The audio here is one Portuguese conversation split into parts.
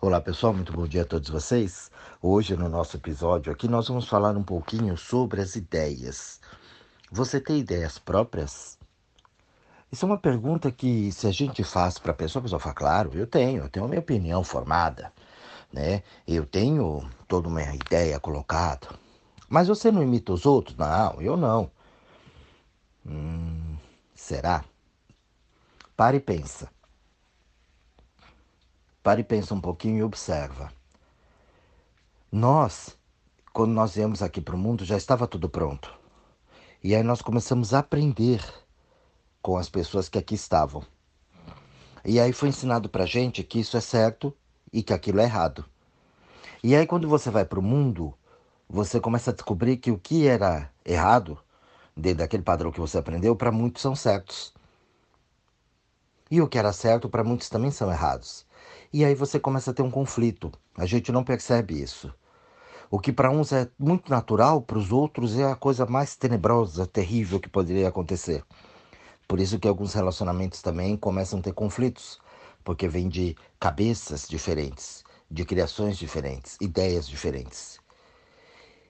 Olá pessoal, muito bom dia a todos vocês. Hoje no nosso episódio aqui nós vamos falar um pouquinho sobre as ideias. Você tem ideias próprias? Isso é uma pergunta que se a gente faz para a pessoa, a pessoa fala, claro, eu tenho, eu tenho a minha opinião formada, né? Eu tenho toda uma ideia colocada. Mas você não imita os outros? Não, eu não. Hum, será? Pare e pensa. E pensa um pouquinho e observa. Nós, quando nós viemos aqui para o mundo, já estava tudo pronto. E aí nós começamos a aprender com as pessoas que aqui estavam. E aí foi ensinado para gente que isso é certo e que aquilo é errado. E aí quando você vai para o mundo, você começa a descobrir que o que era errado, dentro daquele padrão que você aprendeu, para muitos são certos. E o que era certo, para muitos também são errados. E aí você começa a ter um conflito. A gente não percebe isso. O que para uns é muito natural, para os outros é a coisa mais tenebrosa, terrível que poderia acontecer. Por isso que alguns relacionamentos também começam a ter conflitos, porque vem de cabeças diferentes, de criações diferentes, ideias diferentes.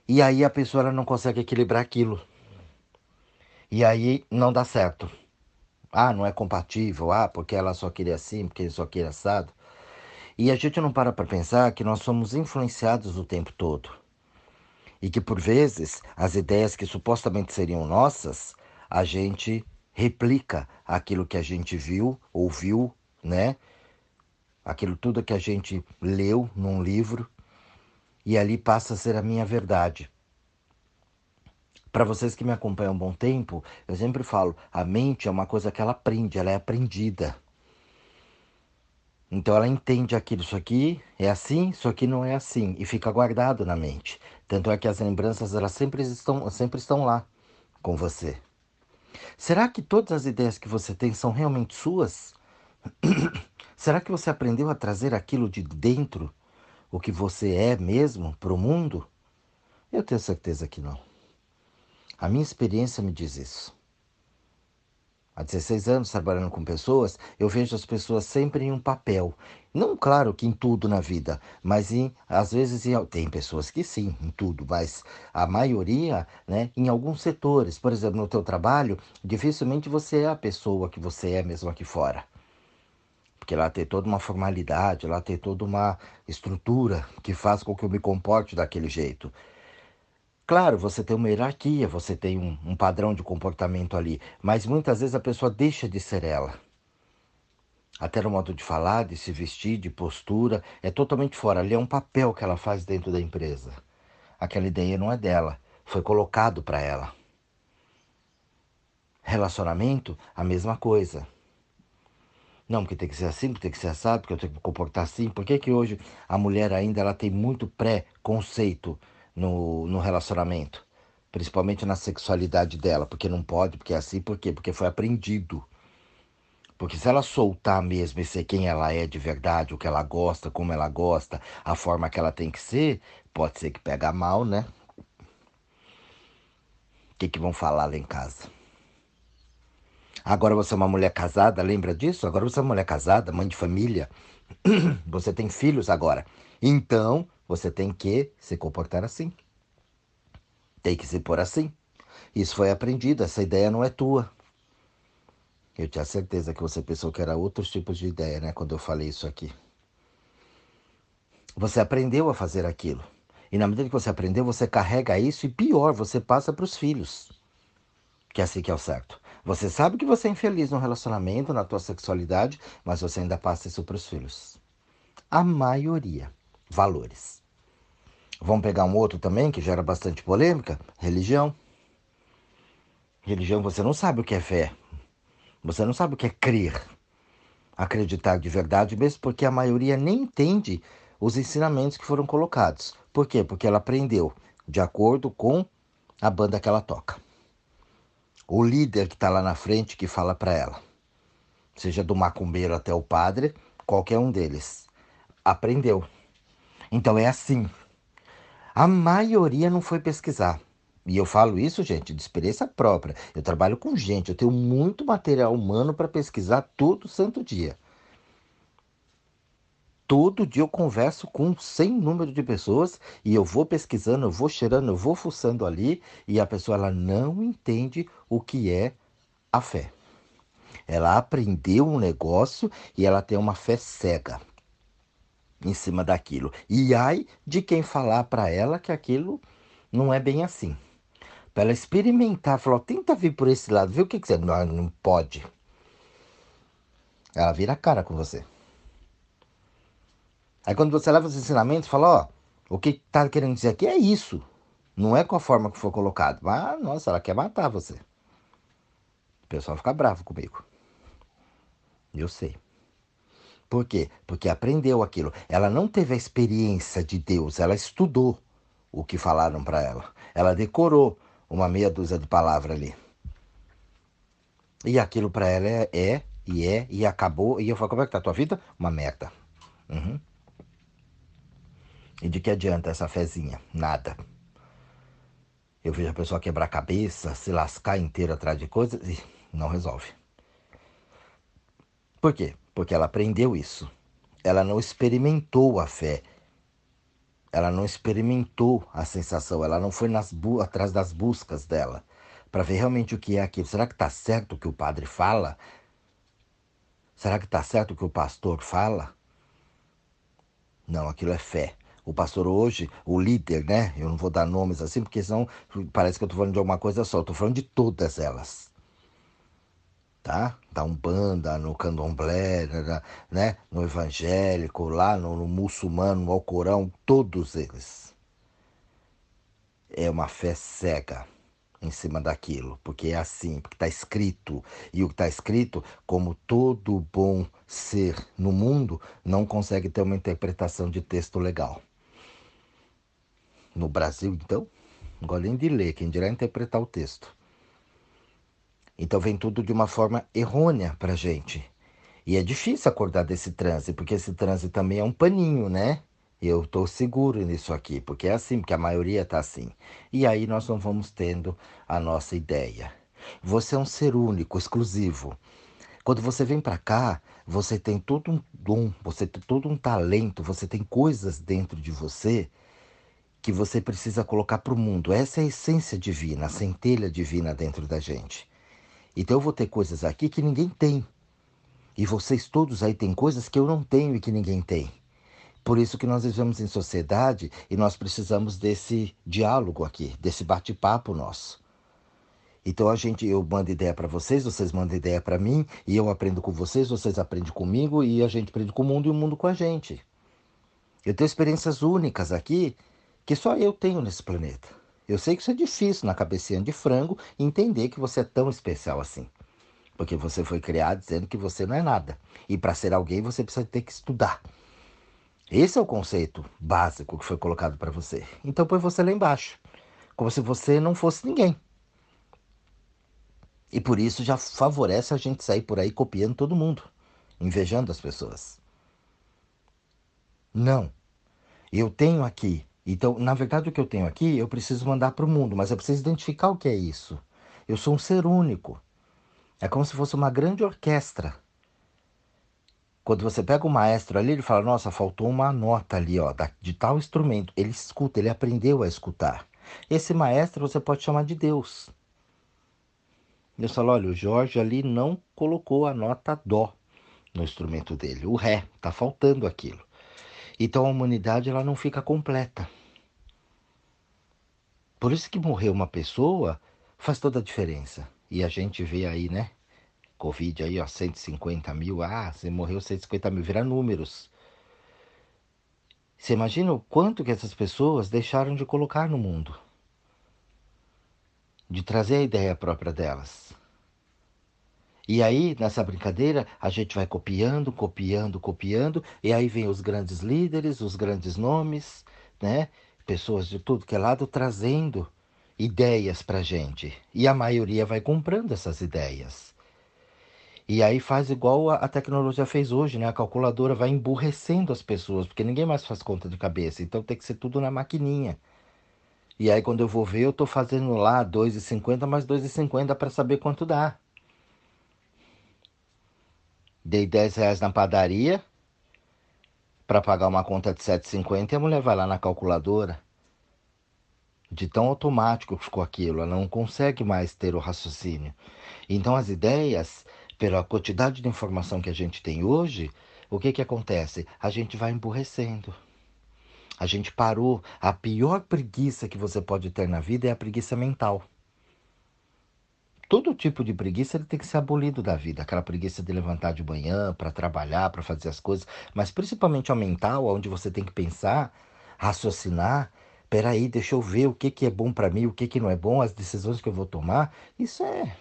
E aí a pessoa não consegue equilibrar aquilo. E aí não dá certo. Ah, não é compatível. Ah, porque ela só queria assim, porque ele só queria assado. E a gente não para para pensar que nós somos influenciados o tempo todo. E que por vezes as ideias que supostamente seriam nossas, a gente replica aquilo que a gente viu, ouviu, né? Aquilo tudo que a gente leu num livro e ali passa a ser a minha verdade. Para vocês que me acompanham há um bom tempo, eu sempre falo, a mente é uma coisa que ela aprende, ela é aprendida. Então ela entende aquilo, isso aqui é assim, isso aqui não é assim, e fica guardado na mente. Tanto é que as lembranças elas sempre estão, sempre estão lá com você. Será que todas as ideias que você tem são realmente suas? Será que você aprendeu a trazer aquilo de dentro, o que você é mesmo, para o mundo? Eu tenho certeza que não. A minha experiência me diz isso há 16 anos trabalhando com pessoas, eu vejo as pessoas sempre em um papel. Não, claro que em tudo na vida, mas em, às vezes em, tem pessoas que sim, em tudo, mas a maioria, né, em alguns setores. Por exemplo, no teu trabalho, dificilmente você é a pessoa que você é mesmo aqui fora. Porque lá tem toda uma formalidade, lá tem toda uma estrutura que faz com que eu me comporte daquele jeito. Claro, você tem uma hierarquia, você tem um, um, padrão de comportamento ali, mas muitas vezes a pessoa deixa de ser ela. Até no modo de falar, de se vestir, de postura, é totalmente fora. Ali é um papel que ela faz dentro da empresa. Aquela ideia não é dela, foi colocado para ela. Relacionamento, a mesma coisa. Não, porque tem que ser assim, porque tem que ser assado, porque eu tenho que me comportar assim. Por que, que hoje a mulher ainda ela tem muito pré-conceito? No, no relacionamento, principalmente na sexualidade dela, porque não pode, porque é assim, por quê? Porque foi aprendido. Porque se ela soltar mesmo e ser quem ela é de verdade, o que ela gosta, como ela gosta, a forma que ela tem que ser, pode ser que pega mal, né? O que, que vão falar lá em casa? Agora você é uma mulher casada, lembra disso? Agora você é uma mulher casada, mãe de família. Você tem filhos agora. Então, você tem que se comportar assim. Tem que se pôr assim. Isso foi aprendido, essa ideia não é tua. Eu tinha certeza que você pensou que era outros tipos de ideia, né? Quando eu falei isso aqui. Você aprendeu a fazer aquilo. E na medida que você aprendeu, você carrega isso e pior, você passa para os filhos. Que é assim que é o certo. Você sabe que você é infeliz no relacionamento, na tua sexualidade, mas você ainda passa isso para os filhos. A maioria. Valores. Vamos pegar um outro também que gera bastante polêmica: religião. Religião, você não sabe o que é fé. Você não sabe o que é crer. Acreditar de verdade, mesmo porque a maioria nem entende os ensinamentos que foram colocados. Por quê? Porque ela aprendeu de acordo com a banda que ela toca. O líder que está lá na frente que fala para ela, seja do macumbeiro até o padre, qualquer um deles, aprendeu. Então é assim. A maioria não foi pesquisar. E eu falo isso, gente, de experiência própria. Eu trabalho com gente, eu tenho muito material humano para pesquisar todo santo dia. Todo dia eu converso com sem número de pessoas e eu vou pesquisando, eu vou cheirando, eu vou fuçando ali e a pessoa ela não entende o que é a fé. Ela aprendeu um negócio e ela tem uma fé cega em cima daquilo. E ai de quem falar para ela que aquilo não é bem assim. Para ela experimentar, falar, tenta vir por esse lado, vê o que, que você. Não, não pode. Ela vira a cara com você. Aí quando você leva os ensinamentos, fala, ó, o que tá querendo dizer aqui é isso. Não é com a forma que foi colocado. Mas, nossa, ela quer matar você. O pessoal fica bravo comigo. Eu sei. Por quê? Porque aprendeu aquilo. Ela não teve a experiência de Deus, ela estudou o que falaram para ela. Ela decorou uma meia dúzia de palavras ali. E aquilo para ela é, é, e é, e acabou. E eu falo, como é que tá a tua vida? Uma merda. Uhum. E de que adianta essa fezinha? Nada. Eu vejo a pessoa quebrar a cabeça, se lascar inteira atrás de coisas e não resolve. Por quê? Porque ela aprendeu isso. Ela não experimentou a fé. Ela não experimentou a sensação. Ela não foi atrás das buscas dela para ver realmente o que é aquilo. Será que está certo o que o padre fala? Será que está certo o que o pastor fala? Não, aquilo é fé. O pastor hoje, o líder, né? Eu não vou dar nomes assim, porque senão parece que eu estou falando de alguma coisa só. Estou falando de todas elas tá? Da Umbanda, no Candomblé, né? no evangélico, lá no, no muçulmano, no Alcorão, todos eles. É uma fé cega em cima daquilo, porque é assim, porque está escrito. E o que está escrito, como todo bom ser no mundo, não consegue ter uma interpretação de texto legal. No Brasil, então, não gosto nem de ler, quem dirá interpretar o texto. Então vem tudo de uma forma errônea para gente. E é difícil acordar desse transe, porque esse transe também é um paninho, né? Eu estou seguro nisso aqui, porque é assim, porque a maioria está assim. E aí nós não vamos tendo a nossa ideia. Você é um ser único, exclusivo. Quando você vem para cá, você tem todo um dom, você tem todo um talento, você tem coisas dentro de você que você precisa colocar para o mundo. Essa é a essência divina, a centelha divina dentro da gente. Então eu vou ter coisas aqui que ninguém tem. E vocês todos aí têm coisas que eu não tenho e que ninguém tem. Por isso que nós vivemos em sociedade e nós precisamos desse diálogo aqui, desse bate-papo nosso. Então a gente, eu mando ideia para vocês, vocês mandam ideia para mim, e eu aprendo com vocês, vocês aprendem comigo e a gente aprende com o mundo e o mundo com a gente. Eu tenho experiências únicas aqui que só eu tenho nesse planeta. Eu sei que isso é difícil na cabecinha de frango entender que você é tão especial assim. Porque você foi criado dizendo que você não é nada. E para ser alguém você precisa ter que estudar. Esse é o conceito básico que foi colocado para você. Então põe você lá embaixo. Como se você não fosse ninguém. E por isso já favorece a gente sair por aí copiando todo mundo, invejando as pessoas. Não. Eu tenho aqui então, na verdade, o que eu tenho aqui, eu preciso mandar para o mundo, mas eu preciso identificar o que é isso. Eu sou um ser único. É como se fosse uma grande orquestra. Quando você pega o maestro ali, ele fala: Nossa, faltou uma nota ali, ó, de tal instrumento. Ele escuta, ele aprendeu a escutar. Esse maestro você pode chamar de Deus. Eu falo: Olha, o Jorge ali não colocou a nota Dó no instrumento dele, o Ré, está faltando aquilo. Então a humanidade ela não fica completa. Por isso que morrer uma pessoa faz toda a diferença. E a gente vê aí, né? Covid aí, ó, 150 mil. Ah, você morreu 150 mil, vira números. Você imagina o quanto que essas pessoas deixaram de colocar no mundo? De trazer a ideia própria delas. E aí, nessa brincadeira, a gente vai copiando, copiando, copiando, e aí vem os grandes líderes, os grandes nomes, né? Pessoas de tudo que é lado trazendo ideias para gente. E a maioria vai comprando essas ideias. E aí faz igual a, tecnologia fez hoje, né? A calculadora vai emburrecendo as pessoas, porque ninguém mais faz conta de cabeça. Então tem que ser tudo na maquininha. E aí quando eu vou ver, eu estou fazendo lá 2,50 mais 2,50 para saber quanto dá. Dei 10 reais na padaria, para pagar uma conta de 7,50 e a mulher vai lá na calculadora. De tão automático que ficou aquilo, ela não consegue mais ter o raciocínio. Então as ideias, pela quantidade de informação que a gente tem hoje, o que que acontece? A gente vai emburrecendo. A gente parou. A pior preguiça que você pode ter na vida é a preguiça mental. Todo tipo de preguiça ele tem que ser abolido da vida. Aquela preguiça de levantar de manhã para trabalhar, para fazer as coisas. Mas principalmente a mental, onde você tem que pensar, raciocinar. Peraí, deixa eu ver o que, que é bom para mim, o que, que não é bom, as decisões que eu vou tomar. Isso é.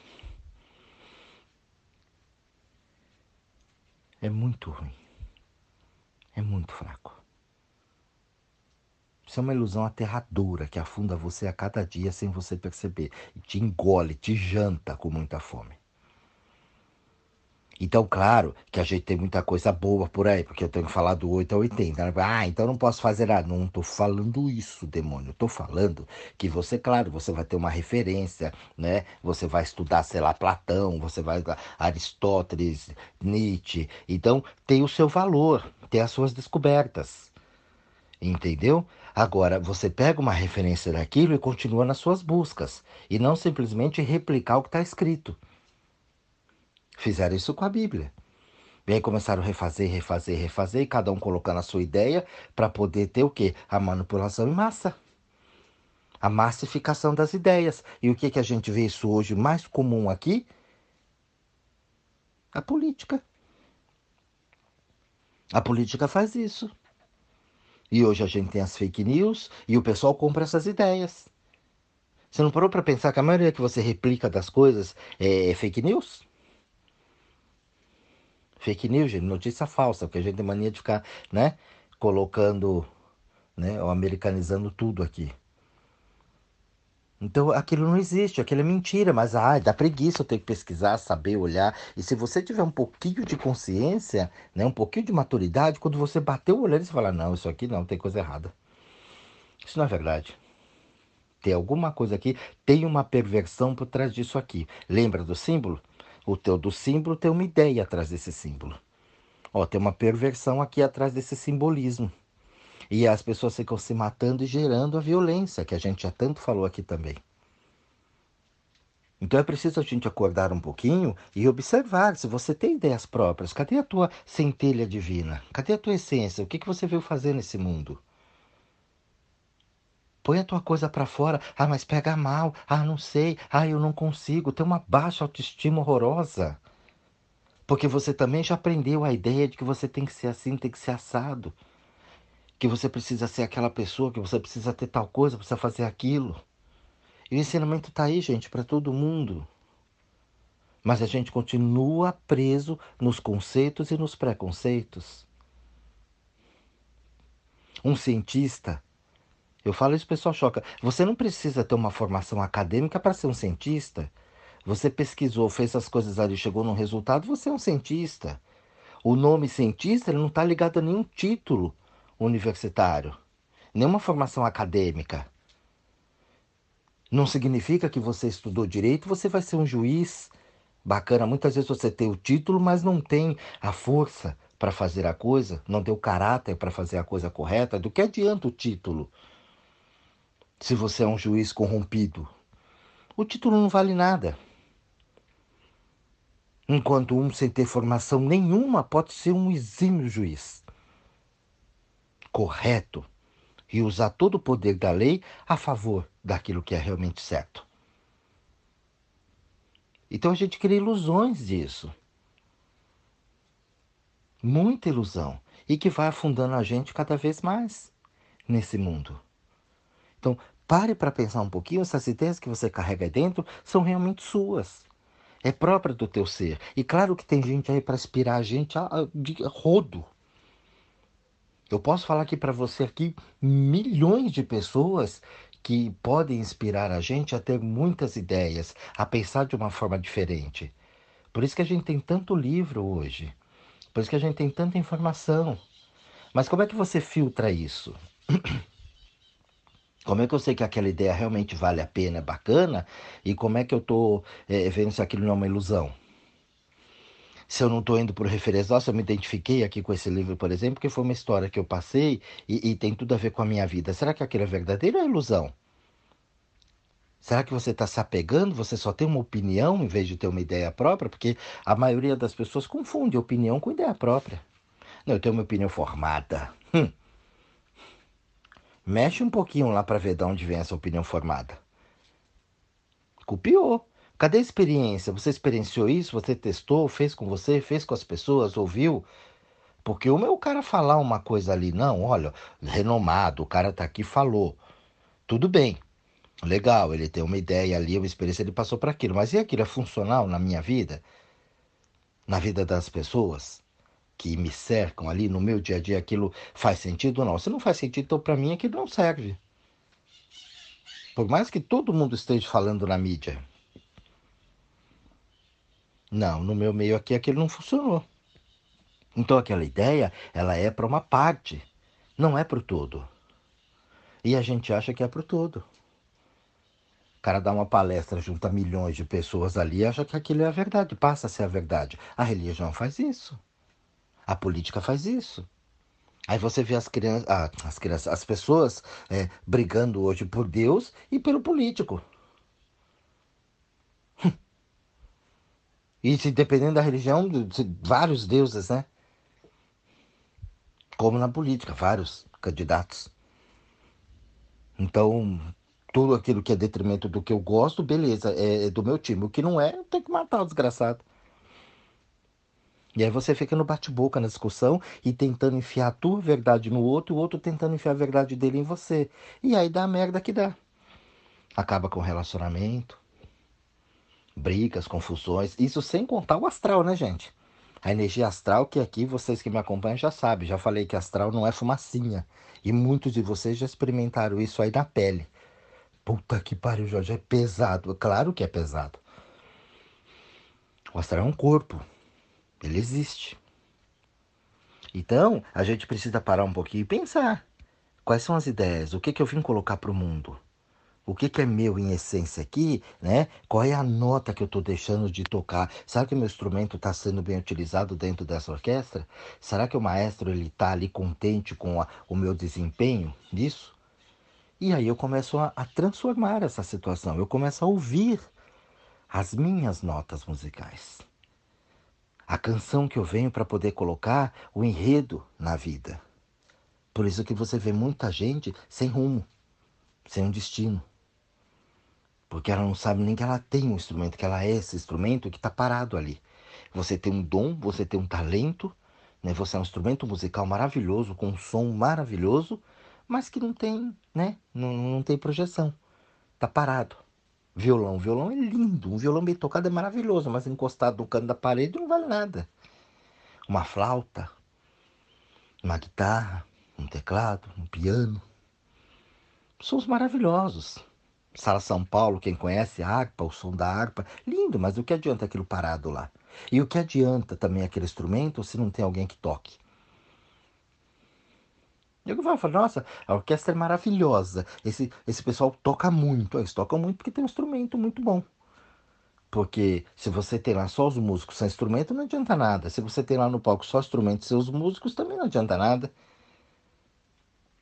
É muito ruim. É muito fraco. Isso é uma ilusão aterradora que afunda você a cada dia sem você perceber. E te engole, te janta com muita fome. Então, claro que a gente tem muita coisa boa por aí, porque eu tenho que falar do 8 a 80. Né? Ah, então não posso fazer nada. Não estou falando isso, demônio. Estou falando que você, claro, você vai ter uma referência, né? Você vai estudar, sei lá, Platão, você vai Aristóteles, Nietzsche. Então, tem o seu valor, tem as suas descobertas. Entendeu? Agora, você pega uma referência daquilo e continua nas suas buscas, e não simplesmente replicar o que está escrito. Fizeram isso com a Bíblia. E aí começaram a refazer, refazer, refazer, e cada um colocando a sua ideia para poder ter o quê? A manipulação em massa. A massificação das ideias. E o que, que a gente vê isso hoje mais comum aqui? A política. A política faz isso. E hoje a gente tem as fake news e o pessoal compra essas ideias. Você não parou para pensar que a maioria que você replica das coisas é, fake news? Fake news, gente, notícia falsa, porque a gente tem mania de ficar, né, colocando, né, ou americanizando tudo aqui. Então aquilo não existe, aquilo é mentira, mas ah, dá preguiça eu ter que pesquisar, saber, olhar. E se você tiver um pouquinho de consciência, né, um pouquinho de maturidade, quando você bater o olhar, você fala, não, isso aqui não, tem coisa errada. Isso não é verdade. Tem alguma coisa aqui, tem uma perversão por trás disso aqui. Lembra do símbolo? O teu do símbolo tem uma ideia atrás desse símbolo. Ó, tem uma perversão aqui atrás desse simbolismo. E as pessoas ficam se matando e gerando a violência, que a gente já tanto falou aqui também. Então é preciso a gente acordar um pouquinho e observar se você tem ideias próprias. Cadê a tua centelha divina? Cadê a tua essência? O que, que você veio fazer nesse mundo? Põe a tua coisa para fora. Ah, mas pega mal. Ah, não sei. Ah, eu não consigo. Tem uma baixa autoestima horrorosa. Porque você também já aprendeu a ideia de que você tem que ser assim, tem que ser assado que você precisa ser aquela pessoa, que você precisa ter tal coisa, precisa fazer aquilo. E o ensinamento está aí, gente, para todo mundo. Mas a gente continua preso nos conceitos e nos preconceitos. Um cientista, eu falo isso, o pessoal choca. Você não precisa ter uma formação acadêmica para ser um cientista. Você pesquisou, fez as coisas ali, chegou num resultado, você é um cientista. O nome cientista não está ligado a nenhum título universitário, nenhuma formação acadêmica. Não significa que você estudou direito, você vai ser um juiz bacana. Muitas vezes você tem o título, mas não tem a força para fazer a coisa, não tem o caráter para fazer a coisa correta. Do que adianta o título? Se você é um juiz corrompido, o título não vale nada. Enquanto um sem ter formação nenhuma pode ser um exímio juiz correto e usar todo o poder da lei a favor daquilo que é realmente certo. Então a gente cria ilusões disso. Muita ilusão. E que vai afundando a gente cada vez mais nesse mundo. Então, pare para pensar um pouquinho, essas ideias que você carrega aí dentro são realmente suas. É própria do teu ser. E claro que tem gente aí para inspirar a gente de rodo. Eu posso falar aqui para você aqui milhões de pessoas que podem inspirar a gente a ter muitas ideias, a pensar de uma forma diferente. Por isso que a gente tem tanto livro hoje. Por isso que a gente tem tanta informação. Mas como é que você filtra isso? Como é que eu sei que aquela ideia realmente vale a pena, é bacana? E como é que eu estou é, vendo se aquilo não é uma ilusão? Se eu não estou indo por referência, se eu me identifiquei aqui com esse livro, por exemplo, que foi uma história que eu passei e, e tem tudo a ver com a minha vida. Será que aquilo é verdadeiro ou é ilusão? Será que você está se apegando? Você só tem uma opinião em vez de ter uma ideia própria? Porque a maioria das pessoas confunde opinião com ideia própria. Não, eu tenho uma opinião formada. Hum. Mexe um pouquinho lá para ver de onde vem essa opinião formada. Copiou. Cadê a experiência? Você experienciou isso? Você testou? Fez com você? Fez com as pessoas? Ouviu? Porque o meu cara falar uma coisa ali, não, olha, renomado, o cara tá aqui falou. Tudo bem. Legal, ele tem uma ideia ali, uma experiência, ele passou para aquilo. Mas e aquilo é funcional na minha vida? Na vida das pessoas? que me cercam ali no meu dia a dia, aquilo faz sentido ou não? Se não faz sentido, então para mim aquilo não serve. Por mais que todo mundo esteja falando na mídia. Não, no meu meio aqui aquilo não funcionou. Então aquela ideia, ela é para uma parte, não é para o todo. E a gente acha que é para o todo. O cara dá uma palestra, junta milhões de pessoas ali acha que aquilo é a verdade, passa a ser a verdade. A religião faz isso. A política faz isso. Aí você vê as crianças, ah, as, crianças as pessoas é, brigando hoje por Deus e pelo político. E se dependendo da religião, vários deuses, né? Como na política, vários candidatos. Então, tudo aquilo que é detrimento do que eu gosto, beleza, é, é do meu time. O que não é, tem que matar o desgraçado. E aí você fica no bate-boca na discussão e tentando enfiar a tua verdade no outro e o outro tentando enfiar a verdade dele em você. E aí dá a merda que dá. Acaba com o relacionamento, brigas, confusões. Isso sem contar o astral, né, gente? A energia astral, que aqui vocês que me acompanham já sabem, já falei que astral não é fumacinha. E muitos de vocês já experimentaram isso aí na pele. Puta que pariu, Jorge, é pesado. Claro que é pesado. O astral é um corpo. Ele existe. Então, a gente precisa parar um pouquinho e pensar. Quais são as ideias? O que, que eu vim colocar para o mundo? O que, que é meu em essência aqui, né? Qual é a nota que eu estou deixando de tocar? Será que o meu instrumento está sendo bem utilizado dentro dessa orquestra? Será que o maestro ele está ali contente com a, o meu desempenho nisso? E aí eu começo a, a transformar essa situação. Eu começo a ouvir as minhas notas musicais a canção que eu venho para poder colocar o enredo na vida. Por isso que você vê muita gente sem rumo, sem um destino. Porque ela não sabe nem que ela tem um instrumento, que ela é esse instrumento que está parado ali. Você tem um dom, você tem um talento, né? você é um instrumento musical maravilhoso, com um som maravilhoso, mas que não tem, né? não, não tem projeção. Está parado. Violão. Violão é lindo. Um violão bem tocado é maravilhoso, mas encostado no canto da parede não vale nada. Uma flauta, uma guitarra, um teclado, um piano. Sons maravilhosos. Sala São Paulo, quem conhece a harpa, o som da harpa, lindo, mas o que adianta aquilo parado lá? E o que adianta também aquele instrumento se não tem alguém que toque? Eu falo, nossa, a orquestra é maravilhosa. Esse, esse pessoal toca muito. Eles tocam muito porque tem um instrumento muito bom. Porque se você tem lá só os músicos sem instrumento, não adianta nada. Se você tem lá no palco só instrumentos e seus músicos, também não adianta nada.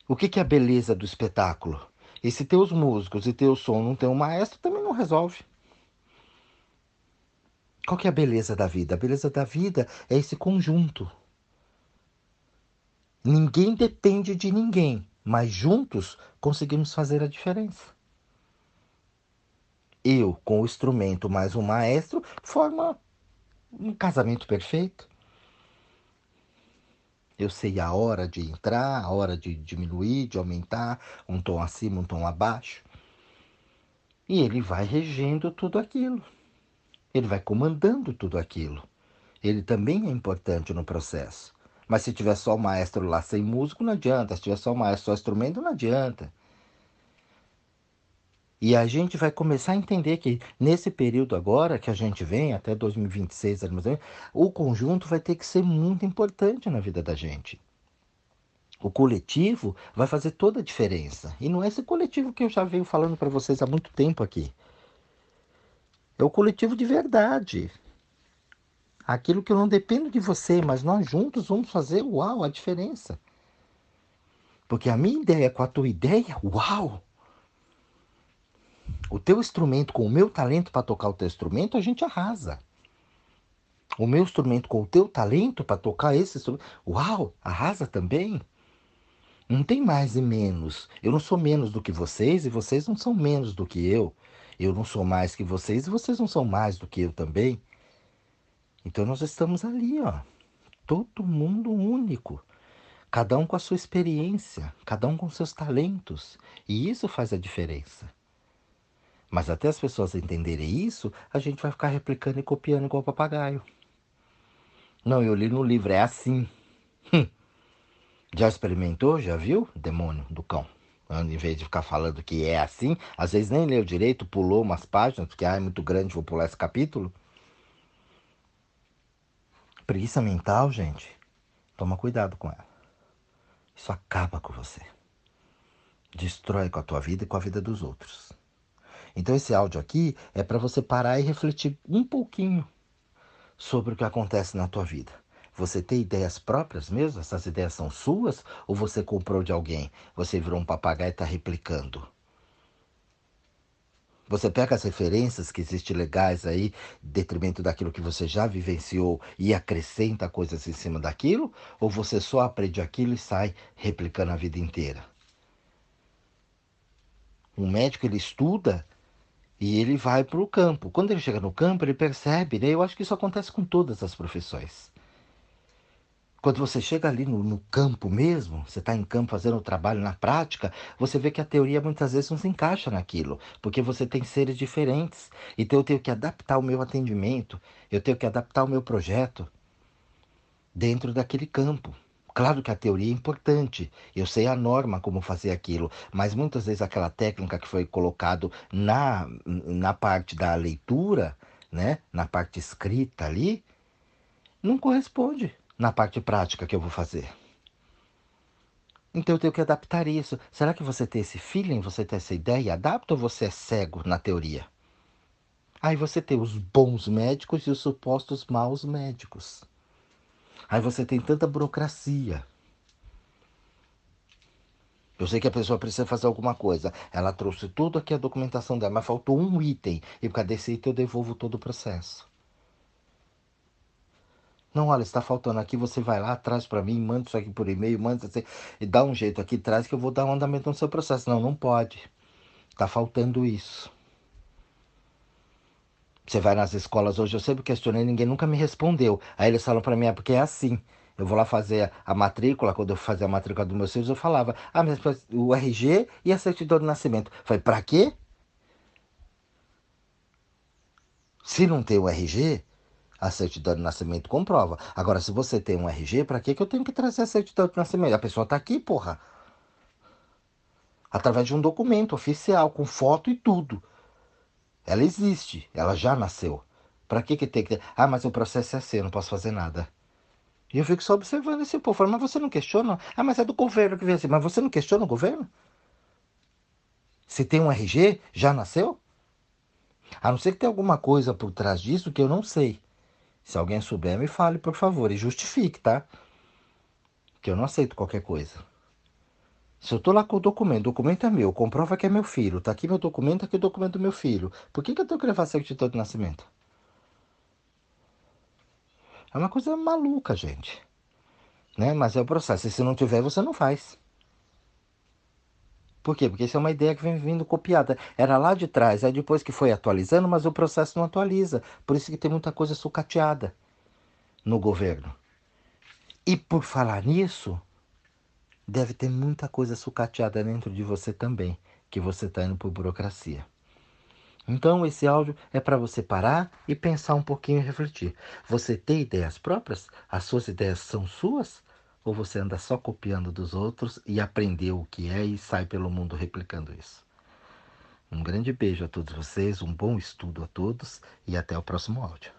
O que, que é a beleza do espetáculo? E se os músicos e tem o som, não tem o maestro, também não resolve. Qual que é a beleza da vida? A beleza da vida é esse conjunto. Ninguém depende de ninguém, mas juntos conseguimos fazer a diferença. Eu, com o instrumento mais um maestro, forma um casamento perfeito. Eu sei a hora de entrar, a hora de diminuir, de aumentar, um tom acima, um tom abaixo. E ele vai regendo tudo aquilo. Ele vai comandando tudo aquilo. Ele também é importante no processo. Mas se tiver só o maestro lá sem músico, não adianta. Se tiver só o maestro só instrumento, não adianta. E a gente vai começar a entender que nesse período agora que a gente vem, até 2026, o conjunto vai ter que ser muito importante na vida da gente. O coletivo vai fazer toda a diferença. E não é esse coletivo que eu já venho falando para vocês há muito tempo aqui. É o coletivo de verdade. aquilo que eu não dependo de você, mas nós juntos vamos fazer, uau, a diferença. Porque a minha ideia com a tua ideia, uau! O teu instrumento com o meu talento para tocar o teu instrumento, a gente arrasa. O meu instrumento com o teu talento para tocar esse instrumento, uau, arrasa também. Não tem mais e menos. Eu não sou menos do que vocês e vocês não são menos do que eu. Eu não sou mais que vocês e vocês não são mais do que eu também. Então nós estamos ali, ó. Todo mundo único. Cada um com a sua experiência, cada um com seus talentos. E isso faz a diferença. Mas até as pessoas entenderem isso, a gente vai ficar replicando e copiando igual papagaio. Não, eu li no livro, é assim. Hum. Já experimentou? Já viu? Demônio do cão. Em vez de ficar falando que é assim, às vezes nem leu direito, pulou umas páginas, porque ah, é muito grande, vou pular esse capítulo. Preguiça mental, gente, toma cuidado com ela. Isso acaba com você. Destrói com a tua vida e com a vida dos outros. Então esse áudio aqui é para você parar e refletir um pouquinho sobre o que acontece na tua vida. Você tem ideias próprias mesmo? Essas ideias são suas? Ou você comprou de alguém? Você virou um papagaio e está replicando? Você pega as referências que existem legais aí, detrimento daquilo que você já vivenciou e acrescenta coisas em cima daquilo? Ou você só aprende aquilo e sai replicando a vida inteira? Um médico ele estuda e ele vai para o campo. Quando ele chega no campo, ele percebe, né? Eu acho que isso acontece com todas as profissões. Quando você chega ali no, no campo mesmo, você está em campo fazendo o trabalho na prática, você vê que a teoria muitas vezes não se encaixa naquilo, porque você tem seres diferentes. Então eu tenho que adaptar o meu atendimento, eu tenho que adaptar o meu projeto dentro daquele campo. Claro que a teoria é importante, eu sei a norma como fazer aquilo, mas muitas vezes aquela técnica que foi colocado na, na parte da leitura, né, na parte escrita ali, não corresponde na parte prática que eu vou fazer. Então eu tenho que adaptar isso. Será que você tem esse feeling, você tem essa ideia? Adapta ou você é cego na teoria? Aí você tem os bons médicos e os supostos maus médicos. Aí você tem tanta burocracia. Eu sei que a pessoa precisa fazer alguma coisa. Ela trouxe tudo aqui a documentação dela, mas faltou um item. E por causa desse item eu devolvo todo o processo. Não, olha, está faltando aqui, você vai lá, traz para mim, manda isso aqui por e-mail, manda assim, e dá um jeito aqui, traz que eu vou dar um andamento no seu processo. Não, não pode. Está faltando isso. Você vai nas escolas hoje, eu sempre questionei, ninguém nunca me respondeu. Aí eles falam para mim, é porque é assim. Eu vou lá fazer a matrícula, quando eu fazia a matrícula dos meus filhos, eu falava, ah, mas o RG e a certidão de nascimento. Falei, para quê? Se não tem o RG, a certidão de nascimento comprova. Agora, se você tem um RG, para que, eu tenho que trazer a certidão de nascimento? A pessoa está aqui, porra. Através de um documento oficial, com foto e tudo. Ela existe, ela já nasceu. Para que, que tem que ter? Ah, mas o processo é assim, eu não posso fazer nada. E eu fico só observando esse povo. Falando, mas você não questiona? Ah, mas é do governo que vem assim. Mas você não questiona o governo? Se tem um RG, já nasceu? A não ser que tenha alguma coisa por trás disso que eu não sei. Se alguém souber, me fale, por favor, e justifique, tá? Que eu não aceito qualquer coisa. Se eu tô lá com o documento, o documento é meu, comprova que é meu filho, tá aqui meu documento, tá aqui o documento do meu filho. Por que, que eu tenho que levar certidão de nascimento? É uma coisa maluca, gente. Né? Mas é o processo. E se não tiver, você não faz. Por quê? Porque isso é uma ideia que vem vindo copiada. Era lá de trás, aí depois que foi atualizando, mas o processo não atualiza. Por isso que tem muita coisa sucateada no governo. E por falar nisso, deve ter muita coisa sucateada dentro de você também, que você está indo por burocracia. Então, esse áudio é para você parar e pensar um pouquinho e refletir. Você tem ideias próprias? As suas ideias são suas? Ou você anda só copiando dos outros e aprendeu o que é e sai pelo mundo replicando isso? Um grande beijo a todos vocês, um bom estudo a todos e até o próximo áudio.